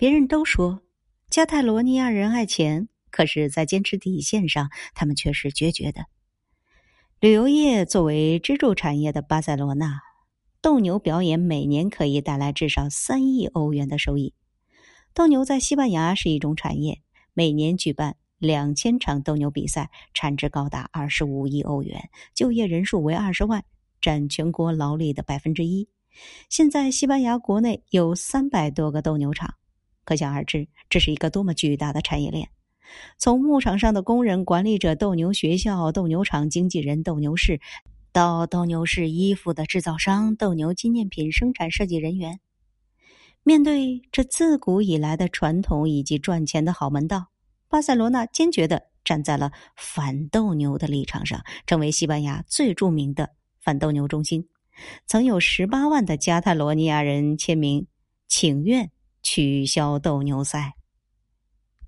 别人都说加泰罗尼亚人爱钱，可是，在坚持底线上，他们却是决绝的。旅游业作为支柱产业的巴塞罗那，斗牛表演每年可以带来至少三亿欧元的收益。斗牛在西班牙是一种产业，每年举办两千场斗牛比赛，产值高达二十五亿欧元，就业人数为二十万，占全国劳力的百分之一。现在，西班牙国内有三百多个斗牛场，可想而知，这是一个多么巨大的产业链。从牧场上的工人、管理者、斗牛学校、斗牛场经纪人、斗牛士，到斗牛士衣服的制造商、斗牛纪念品生产设计人员，面对这自古以来的传统以及赚钱的好门道，巴塞罗那坚决的站在了反斗牛的立场上，成为西班牙最著名的反斗牛中心。曾有十八万的加泰罗尼亚人签名请愿取消斗牛赛。